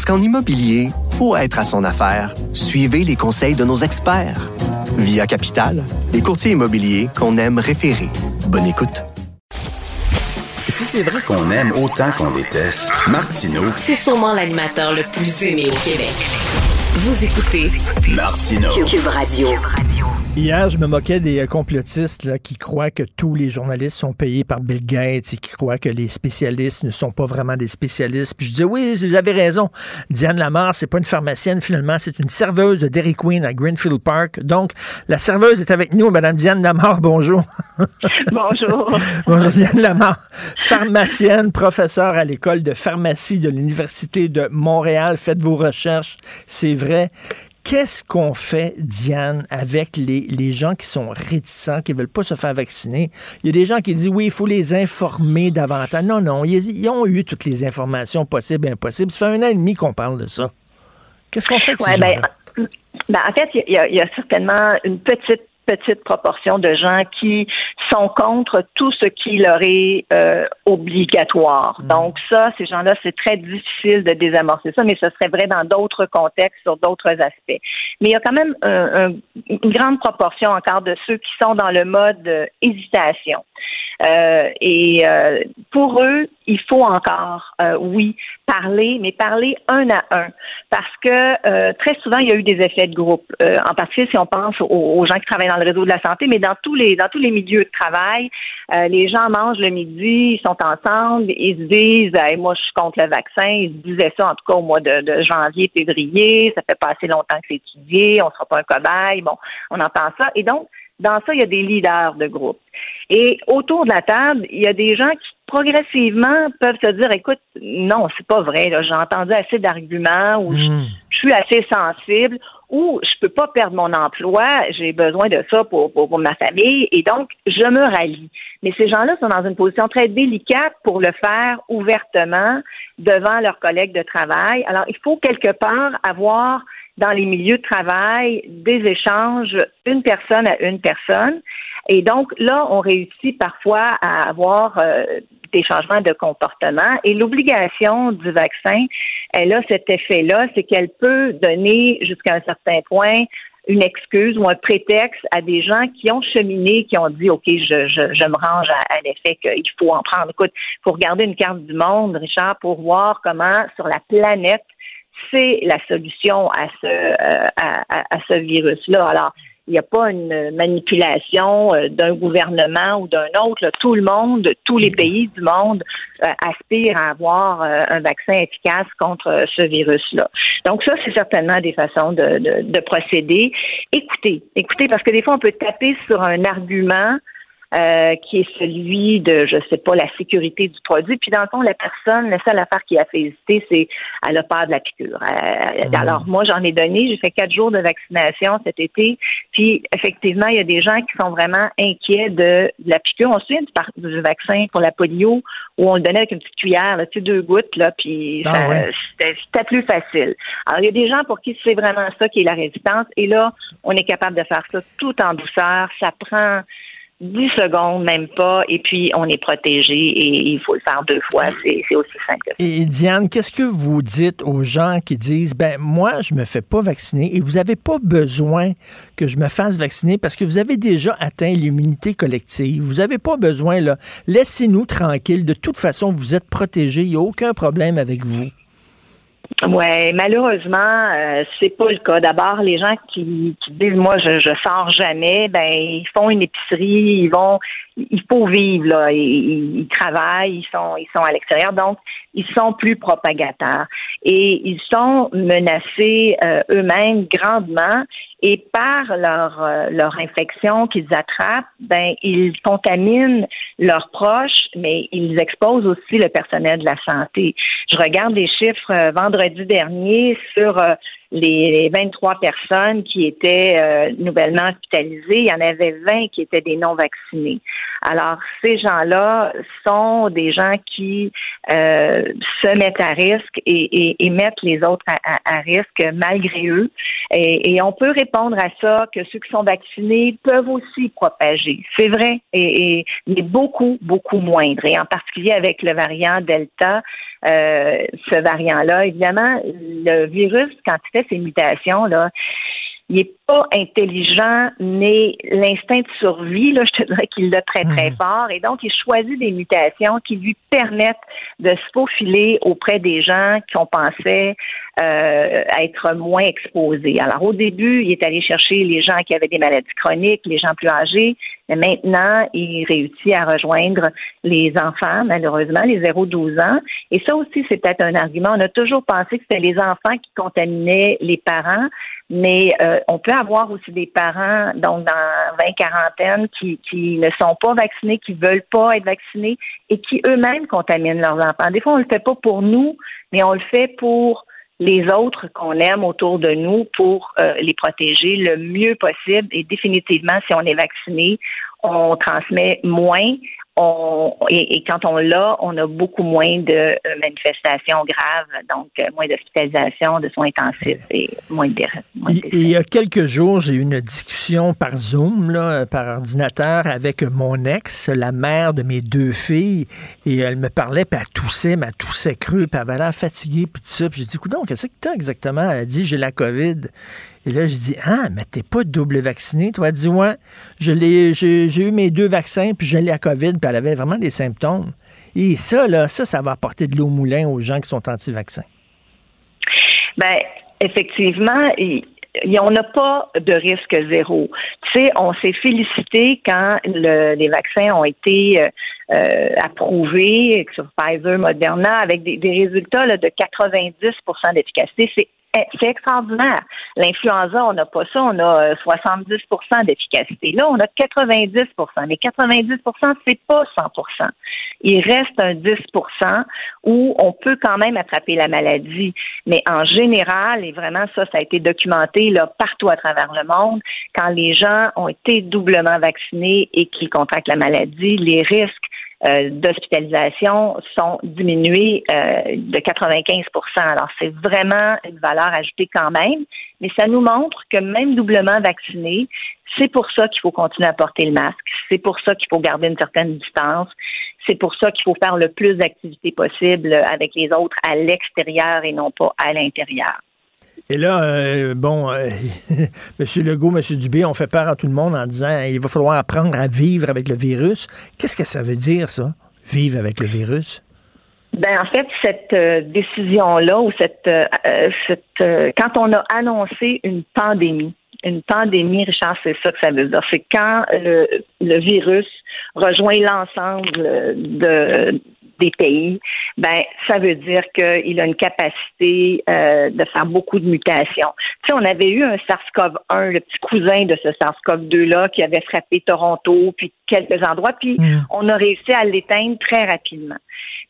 Parce qu'en immobilier, pour être à son affaire, suivez les conseils de nos experts. Via Capital, les courtiers immobiliers qu'on aime référer. Bonne écoute. Si c'est vrai qu'on aime autant qu'on déteste, Martineau, C'est sûrement l'animateur le plus aimé au Québec. Vous écoutez Martineau. Cube Radio. Hier, je me moquais des euh, complotistes là, qui croient que tous les journalistes sont payés par Bill Gates et qui croient que les spécialistes ne sont pas vraiment des spécialistes. Puis je disais, oui, vous avez raison. Diane Lamar, c'est pas une pharmacienne, finalement, c'est une serveuse de Dairy Queen à Greenfield Park. Donc, la serveuse est avec nous, Madame Diane Lamar, bonjour. Bonjour. bonjour, Diane Lamar. Pharmacienne, professeure à l'école de pharmacie de l'Université de Montréal. Faites vos recherches, c'est vrai. Qu'est-ce qu'on fait, Diane, avec les, les gens qui sont réticents, qui veulent pas se faire vacciner? Il y a des gens qui disent, oui, il faut les informer davantage. Non, non, ils, ils ont eu toutes les informations possibles et impossibles. Ça fait un an et demi qu'on parle de ça. Qu'est-ce qu'on fait avec Ouais, ces ben, ben, en fait, il y, a- il y a certainement une petite petite proportion de gens qui sont contre tout ce qui leur est euh, obligatoire. Donc ça, ces gens-là, c'est très difficile de désamorcer ça, mais ce serait vrai dans d'autres contextes, sur d'autres aspects. Mais il y a quand même un- un- une grande proportion encore de ceux qui sont dans le mode euh, hésitation. Euh, et euh, pour eux, il faut encore, euh, oui, parler, mais parler un à un, parce que très souvent il y a eu des effets de groupe. En particulier si on pense aux, gens qui travaillent dans le réseau de la santé, mais dans tous les dans tous les milieux de travail, les gens mangent le midi, ils sont ensemble, ils se disent, Hey, moi je suis contre le vaccin. Ils se disaient ça en tout cas au mois de, de janvier, février. Ça fait pas assez longtemps que c'est étudié, on sera pas un cobaye. Bon, on entend ça, et donc dans ça, il y a des leaders de groupe. Et autour de la table, il y a des gens qui progressivement peuvent se dire écoute, non, c'est pas vrai, j'ai entendu assez d'arguments ou je, Hmm. je suis assez sensible ou je peux pas perdre mon emploi, j'ai besoin de ça pour, pour, pour ma famille et donc je me rallie. Mais ces gens-là sont dans une position très délicate pour le faire ouvertement devant leurs collègues de travail. Alors, il faut quelque part avoir dans les milieux de travail des échanges une personne à une personne. Et donc là, on réussit parfois à avoir euh, des changements de comportement. Et l'obligation du vaccin, elle a cet effet-là, c'est qu'elle peut donner jusqu'à un certain point une excuse ou un prétexte à des gens qui ont cheminé, qui ont dit OK, je, me range à, à l'effet qu'il faut en prendre. Écoute, il faut regarder une carte du monde, Richard, pour voir comment sur la planète c'est la solution à ce euh, à, ce virus-là. Alors, il n'y a pas une manipulation euh, d'un gouvernement ou d'un autre. Tout le monde, tous les pays du monde euh, aspirent à avoir un vaccin efficace contre ce virus-là. Donc ça, c'est certainement des façons de, de, de procéder. Écoutez, écoutez, parce que des fois, on peut taper sur un argument euh, qui est celui de, je sais pas, la sécurité du produit. Puis dans le fond, la personne, la seule affaire qui a fait hésiter, c'est elle a peur de la piqûre. Euh, Alors moi, j'en ai donné, j'ai fait quatre jours de vaccination cet été. Puis effectivement, il y a des gens qui sont vraiment inquiets de, de la piqûre. On se souvient du, vaccin pour la polio où on le donnait avec une petite cuillère, là, tu sais, deux gouttes, là, puis Ah ouais. c'était plus facile. Alors, il y a des gens pour qui c'est vraiment ça qui est la résistance. Et là, on est capable de faire ça tout en douceur. Ça prend 10 secondes, même pas, et puis on est protégé et il faut le faire deux fois. C'est aussi simple que ça. Et Diane, qu'est-ce que vous dites aux gens qui disent ben moi je me fais pas vacciner et vous avez pas besoin que je me fasse vacciner parce que vous avez déjà atteint l'immunité collective. Vous avez pas besoin là. Laissez-nous tranquilles. De toute façon, vous êtes protégés. Il n'y a aucun problème avec vous. Ouais, malheureusement, euh, c'est pas le cas. D'abord, les gens qui, qui disent moi je, je sors jamais, ben ils font une épicerie, ils vont il faut vivre là. Ils, travaillent, ils sont, ils sont à l'extérieur, donc ils sont plus propagateurs et ils sont menacés euh, eux-mêmes grandement et par leur euh, leur infection qu'ils attrapent, ben ils contaminent leurs proches, mais ils exposent aussi le personnel de la santé. Je regarde les chiffres euh, vendredi dernier sur les 23 personnes qui étaient euh, nouvellement hospitalisées, il y en avait 20 qui étaient des non vaccinés. Alors, ces gens-là sont des gens qui euh, se mettent à risque et, mettent les autres à, risque malgré eux. Et, on peut répondre à ça que ceux qui sont vaccinés peuvent aussi propager. C'est vrai, et, mais beaucoup, beaucoup moindre. Et en particulier avec le variant Delta, euh, ce variant-là. Évidemment, le virus, quand il fait ses mutations, là, il n'est pas intelligent, mais l'instinct de survie, là, je te dirais qu'il l'a très, très mhm. fort. Et donc, il choisit des mutations qui lui permettent de se faufiler auprès des gens qu'on pensait euh, être moins exposés. Alors, au début, il est allé chercher les gens qui avaient des maladies chroniques, les gens plus âgés, mais maintenant, il réussit à rejoindre les enfants, malheureusement, les 0-12 ans. Et ça aussi, c'est peut-être un argument. On a toujours pensé que c'était les enfants qui contaminaient les parents, mais euh, on peut avoir aussi des parents, donc dans 20 quarantaine, qui, qui ne sont pas vaccinés, qui veulent pas être vaccinés et qui eux-mêmes contaminent leurs enfants. Des fois, on le fait pas pour nous, mais on le fait pour les autres qu'on aime autour de nous pour euh, les protéger le mieux possible. Et définitivement, si on est vacciné, on transmet moins, et, quand on l'a, on a beaucoup moins de euh, manifestations graves, donc euh, moins d'hospitalisation, de soins intensifs et moins de, moins Il y a quelques jours, j'ai eu une discussion par Zoom, là, par ordinateur, avec mon ex, la mère de mes deux filles, et elle me parlait, puis elle toussait, mais elle toussait creux, puis elle avait l'air fatiguée, puis tout ça. Puis j'ai dit, écoute, qu'est-ce que t'as exactement? Elle a dit, j'ai la COVID. Et là, je dis, ah, mais t'es pas double vacciné. Toi, elle dit, ouais, j'ai eu mes deux vaccins, puis j'ai la COVID, puis elle avait vraiment des symptômes. Et ça, là, ça, ça va apporter de l'eau au moulin aux gens qui sont anti-vaccins. Ben, effectivement, on n'a pas de risque zéro. Tu sais, on s'est félicité quand les vaccins ont été euh, euh, approuvés sur Pfizer, Moderna, avec des, résultats de 90% d'efficacité. C'est c'est extraordinaire. L'influenza, on n'a pas ça, on a 70% euh, d'efficacité. Là, on a 90% mais 90% c'est pas 100% Il reste un 10% où on peut quand même attraper la maladie. Mais en général, et vraiment ça, ça a été documenté là, partout à travers le monde, quand les gens ont été doublement vaccinés et qu'ils contractent la maladie, les risques euh, d'hospitalisation sont diminués euh, de 95% Alors, c'est vraiment une valeur ajoutée quand même, mais ça nous montre que même doublement vacciné, c'est pour ça qu'il faut continuer à porter le masque. C'est pour ça qu'il faut garder une certaine distance. C'est pour ça qu'il faut faire le plus d'activités possible avec les autres à l'extérieur et non pas à l'intérieur. Et là, euh, bon, euh, M. Legault, M. Dubé ont fait peur à tout le monde en disant il va falloir apprendre à vivre avec le virus. Qu'est-ce que ça veut dire, ça, vivre avec le virus? Ben en fait, cette euh, décision-là ou cette, cette quand on a annoncé une pandémie, une pandémie, Richard, c'est ça que ça veut dire. C'est quand le, le virus rejoint l'ensemble de, des pays, ben ça veut dire qu'il a une capacité euh, de faire beaucoup de mutations. Tu sais, on avait eu un SARS-CoV-1, le petit cousin de ce SARS-CoV-2-là, qui avait frappé Toronto, puis quelques endroits, puis mm. on a réussi à l'éteindre très rapidement.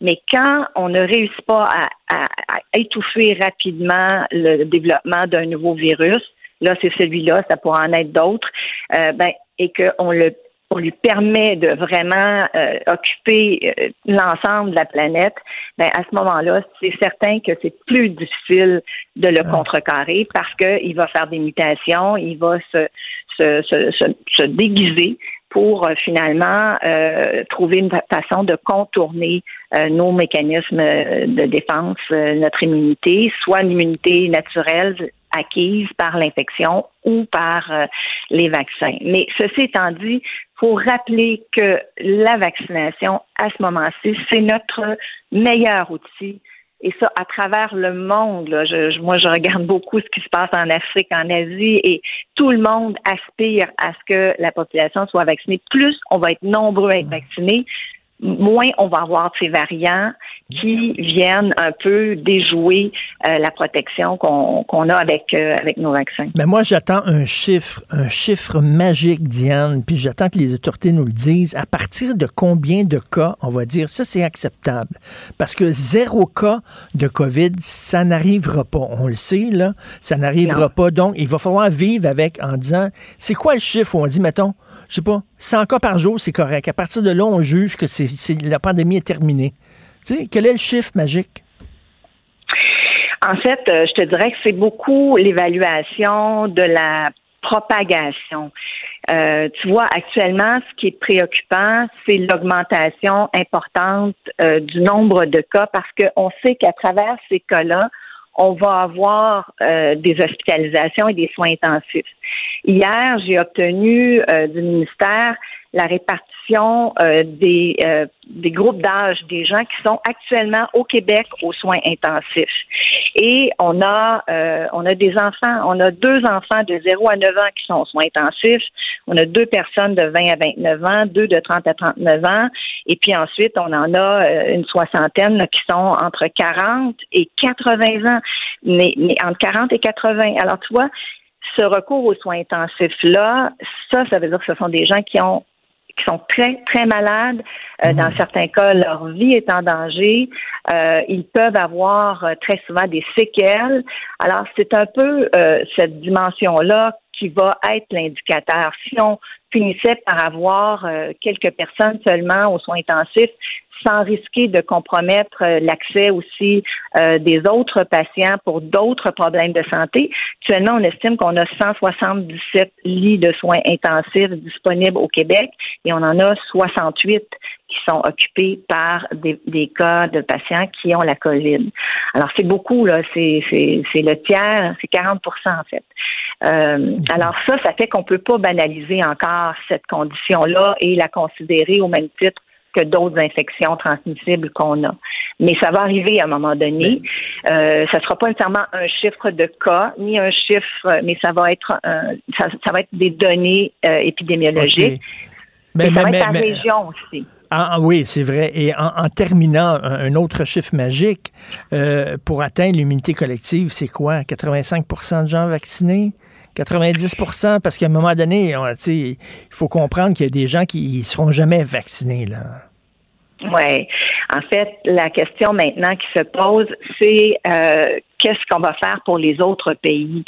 Mais quand on ne réussit pas à, étouffer rapidement le développement d'un nouveau virus, là c'est celui-là, ça pourra en être d'autres, euh, ben, et qu'on le on lui permet de vraiment euh, occuper euh, l'ensemble de la planète, ben à ce moment-là, c'est certain que c'est plus difficile de le ah. contrecarrer parce qu'il va faire des mutations, il va se, se, se, se déguiser pour euh, finalement trouver une façon de contourner nos mécanismes de défense, notre immunité, soit une immunité naturelle acquise par l'infection ou par les vaccins. Mais ceci étant dit, faut rappeler que la vaccination, à ce moment-ci, c'est notre meilleur outil et ça à travers le monde. Là. Je- moi, je regarde beaucoup ce qui se passe en Afrique, en Asie, et tout le monde aspire à ce que la population soit vaccinée. Plus on va être nombreux à être vaccinés, moins on va avoir ces variants qui viennent un peu déjouer euh, la protection qu'on a avec, euh, avec nos vaccins. Mais moi, j'attends un chiffre, un chiffre magique, Diane, puis j'attends que les autorités nous le disent. À partir de combien de cas, on va dire, ça, c'est acceptable. Parce que zéro cas de COVID, ça n'arrivera pas. On le sait, là, ça n'arrivera pas. Donc, il va falloir vivre avec en disant, c'est quoi le chiffre où on dit, mettons, je sais pas, 100 cas par jour, c'est correct. À partir de là, on juge que c'est- la pandémie est terminée. Tu sais, quel est le chiffre magique? En fait, euh, je te dirais que c'est beaucoup l'évaluation de la propagation. Euh, tu vois, actuellement, ce qui est préoccupant, c'est l'augmentation importante euh, du nombre de cas parce qu'on sait qu'à travers ces cas-là, on va avoir des hospitalisations et des soins intensifs. Hier, j'ai obtenu du ministère la répartition euh, des, euh, des groupes d'âge des gens qui sont actuellement au Québec aux soins intensifs. Et on a euh, on a des enfants, on a deux enfants de 0 à 9 ans qui sont aux soins intensifs, on a deux personnes de 20 à 29 ans, deux de 30 à 39 ans, et puis ensuite on en a euh, une soixantaine qui sont entre 40 et 80 ans, mais, mais entre 40 et 80. Alors tu vois, ce recours aux soins intensifs-là, ça, ça veut dire que ce sont des gens qui ont qui sont très, très malades. Euh, Dans certains cas, leur vie est en danger. Euh, ils peuvent avoir euh, très souvent des séquelles. Alors, c'est un peu euh, cette dimension-là qui va être l'indicateur. Si on finissait par avoir euh, quelques personnes seulement aux soins intensifs, sans risquer de compromettre euh, l'accès aussi euh, des autres patients pour d'autres problèmes de santé. Actuellement, on estime qu'on a 177 lits de soins intensifs disponibles au Québec et on en a 68 qui sont occupés par des, cas de patients qui ont la COVID. Alors, c'est beaucoup, là. C'est, le tiers, c'est 40% en fait. Euh, alors, ça, ça fait qu'on peut pas banaliser encore cette condition-là et la considérer au même titre que d'autres infections transmissibles qu'on a. Mais ça va arriver à un moment donné. Euh, ça sera pas nécessairement un chiffre de cas, ni un chiffre, mais ça va être un- ça, ça va être des données euh, épidémiologiques. Et Mais, ça mais- va être par mais- région aussi. Ah, ah oui, c'est vrai. Et en, en terminant, un, un autre chiffre magique, euh, pour atteindre l'immunité collective, c'est quoi? 85% de gens vaccinés? 90% parce qu'à un moment donné, il faut comprendre qu'il y a des gens qui ne seront jamais vaccinés. Oui. En fait, la question maintenant qui se pose, c'est euh, qu'est-ce qu'on va faire pour les autres pays?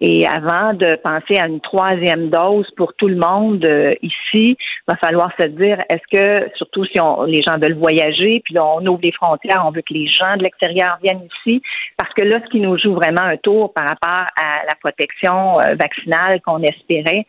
Et avant de penser à une troisième dose pour tout le monde euh, ici, il va falloir se dire, est-ce que, surtout si on, les gens veulent voyager, puis on ouvre les frontières, on veut que les gens de l'extérieur viennent ici, parce que là, ce qui nous joue vraiment un tour par rapport à la protection euh, vaccinale qu'on espérait,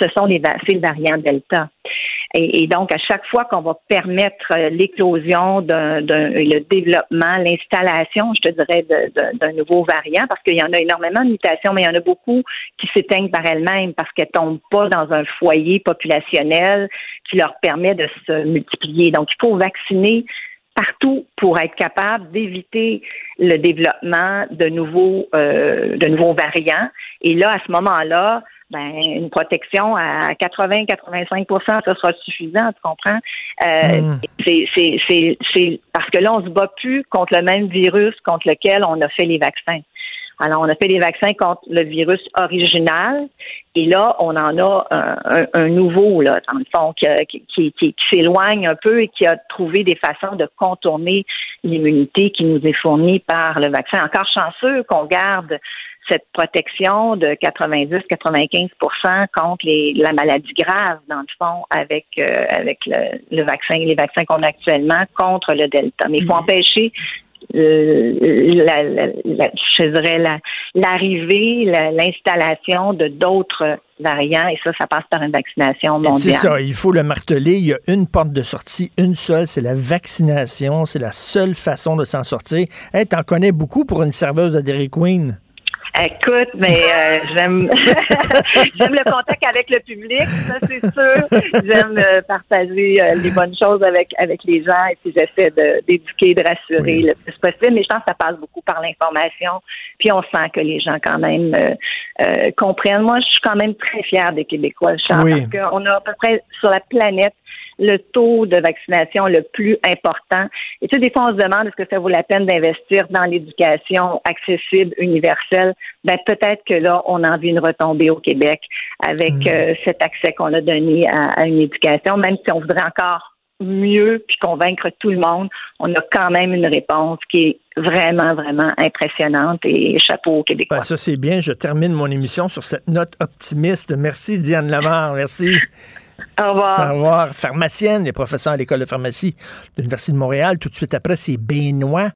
ce sont les, c'est le Delta. Et, donc, à chaque fois qu'on va permettre euh, l'éclosion d'un, le développement, l'installation, je te dirais, d'un nouveau variant, parce qu'il y en a énormément de mutations, mais il y en a beaucoup qui s'éteignent par elles-mêmes parce qu'elles tombent pas dans un foyer populationnel qui leur permet de se multiplier. Donc, il faut vacciner partout pour être capable d'éviter le développement de nouveaux euh, de nouveaux variants. Et là, à ce moment-là, ben, une protection à 80-85% ça sera suffisant, tu comprends? Euh, Mm. c'est, c'est, c'est, c'est parce que là, on se bat plus contre le même virus contre lequel on a fait les vaccins. Alors, on a fait les vaccins contre le virus original, et là, on en a un, un- un nouveau, là, dans le fond, qui, qui, qui- qui- qui s'éloigne un peu et qui a trouvé des façons de contourner l'immunité qui nous est fournie par le vaccin. Encore chanceux qu'on garde cette protection de 90-95% contre les, la maladie grave, dans le fond, avec, euh, avec le, le vaccin, les vaccins qu'on a actuellement contre le Delta. Mais il faut empêcher euh, la, la- la- je dirais la- l'arrivée, la- l'installation de d'autres variants et ça, ça passe par une vaccination C'est mondiale. ça, il faut le marteler. Il y a une porte de sortie, une seule, c'est la vaccination. C'est la seule façon de s'en sortir. Hey, T'en connais beaucoup pour une serveuse de Dairy Queen? Écoute, mais euh, j'aime j'aime le contact avec le public, ça c'est sûr. J'aime euh, partager euh, les bonnes choses avec avec les gens et puis j'essaie d'éduquer, de, rassurer le plus possible. Mais je pense que ça passe beaucoup par l'information. Puis on sent que les gens quand même euh, euh, comprennent. Moi, je suis quand même très fière des Québécois, Charles, Oui. parce qu'on a à peu près sur la planète le taux de vaccination le plus important. Et tu sais, des fois, on se demande est-ce que ça vaut la peine d'investir dans l'éducation accessible, universelle? Ben peut-être que là, on a envie une retombée au Québec avec euh, cet accès qu'on a donné à, à une éducation, même si on voudrait encore mieux puis convaincre tout le monde, on a quand même une réponse qui est vraiment, vraiment impressionnante et chapeau aux Québécois. Ben, ça, c'est bien. Je termine mon émission sur cette note optimiste. Merci, Diane Lamar. Merci. Au revoir. Au revoir. Pharmacienne et professeure à l'École de pharmacie de l'Université de Montréal. Tout de suite après, c'est Benoît.